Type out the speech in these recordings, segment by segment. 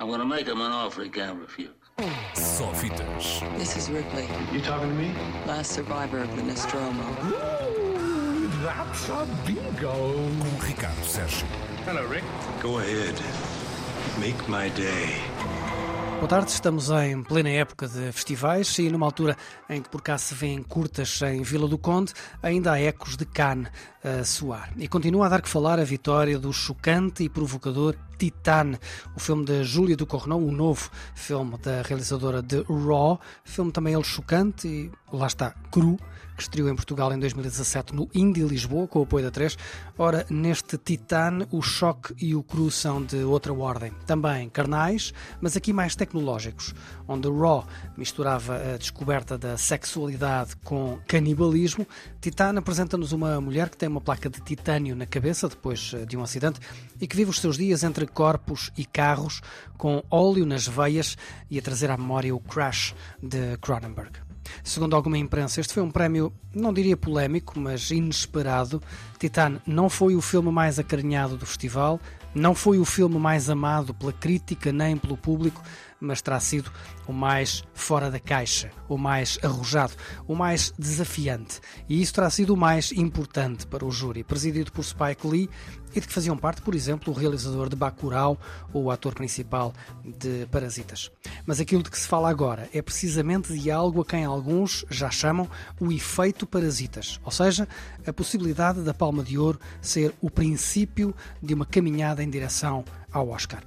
I'm gonna make him an offer he can't refuse. Só fitas. This is Ripley, You talking to me? last survivor of the Nostromo. That's a bingo. Com Ricardo Sérgio. Hello, Rick. Go ahead. Make my day. Boa tarde, estamos em plena época de festivais e numa altura em que por cá se vêem curtas em Vila do Conde, ainda há ecos de Cannes a soar. E continua a dar que falar a vitória do chocante e provocador Titane, o filme de Júlia Ducournau, o novo filme da realizadora de Raw, filme também ele chocante e lá está, cru, que estreou em Portugal em 2017 no Indie Lisboa, com o apoio da 3. Ora, neste Titane, o choque e o cru são de outra ordem. Também carnais, mas aqui mais tecnológicos, onde Raw misturava a descoberta da sexualidade com canibalismo. Titane apresenta-nos uma mulher que tem uma placa de titânio na cabeça depois de um acidente e que vive os seus dias entre corpos e carros, com óleo nas veias e a trazer à memória o Crash de Cronenberg. Segundo alguma imprensa, este foi um prémio, não diria polémico, mas inesperado. Titan não foi o filme mais acarinhado do festival, não foi o filme mais amado pela crítica nem pelo público, mas terá sido o mais fora da caixa, o mais arrojado, o mais desafiante. E isso terá sido o mais importante para o júri, presidido por Spike Lee e de que faziam parte, por exemplo, o realizador de Bacurau ou o ator principal de Parasitas. Mas aquilo de que se fala agora é precisamente de algo a quem alguns já chamam o efeito Parasitas, ou seja, a possibilidade da Palma de Ouro ser o princípio de uma caminhada em direção ao Oscar.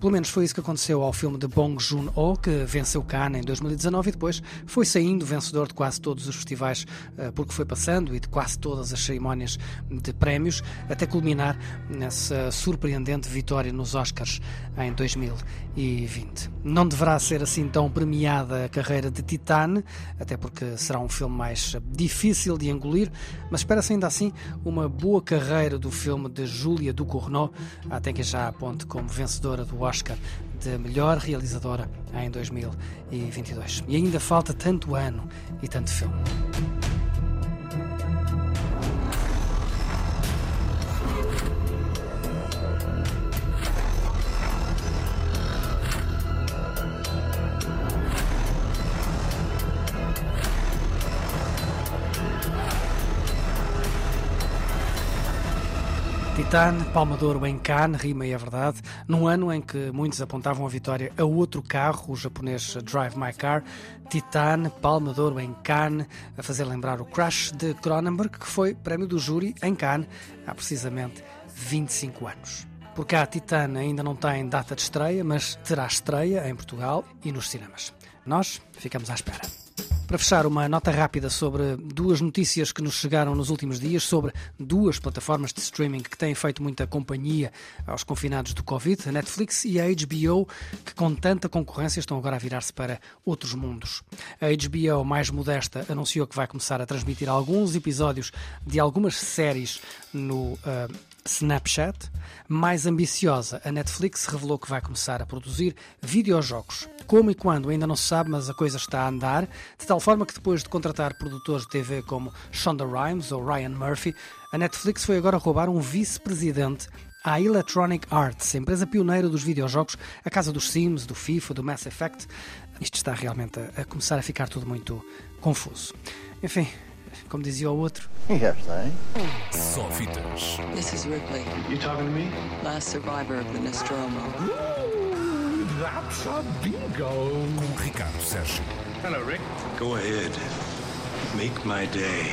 Pelo menos foi isso que aconteceu ao filme de Bong Joon-ho, que venceu Cannes em 2019 e depois foi saindo vencedor de quase todos os festivais porque foi passando e de quase todas as cerimónias de prémios, até culminar nessa surpreendente vitória nos Oscars em 2020. Não deverá ser assim tão premiada a carreira de Titane, até porque será um filme mais difícil de engolir, mas espera-se ainda assim uma boa carreira do filme de Júlia Ducournau, até que já aponte como vencedora do Oscar de melhor realizadora em 2022. E ainda falta tanto ano e tanto filme. Titane, Palma em Cannes, rima e é verdade, num ano em que muitos apontavam a vitória a outro carro, o japonês Drive My Car, Titane, Palma em Cannes, a fazer lembrar o Crash de Cronenberg, que foi prémio do júri em Cannes há precisamente 25 anos. Por cá, Titane ainda não tem data de estreia, mas terá estreia em Portugal e nos cinemas. Nós ficamos à espera. Para fechar, uma nota rápida sobre duas notícias que nos chegaram nos últimos dias sobre duas plataformas de streaming que têm feito muita companhia aos confinados do Covid, a Netflix e a HBO, que com tanta concorrência estão agora a virar-se para outros mundos. A HBO, mais modesta, anunciou que vai começar a transmitir alguns episódios de algumas séries no. Uh, Snapchat. Mais ambiciosa, a Netflix revelou que vai começar a produzir videojogos. Como e quando ainda não se sabe, mas a coisa está a andar, de tal forma que depois de contratar produtores de TV como Shonda Rhimes ou Ryan Murphy, a Netflix foi agora roubar um vice-presidente à Electronic Arts, empresa pioneira dos videojogos, a casa dos Sims, do FIFA, do Mass Effect. Isto está realmente a, a começar a ficar tudo muito confuso. Enfim, como dizia o outro. Yes, eh? Só fitas. This is Ripley, You talking to me? last survivor of the Nostromo. That's a bingo. Com Ricardo Sérgio. Hello, Rick. Go ahead. Make my day.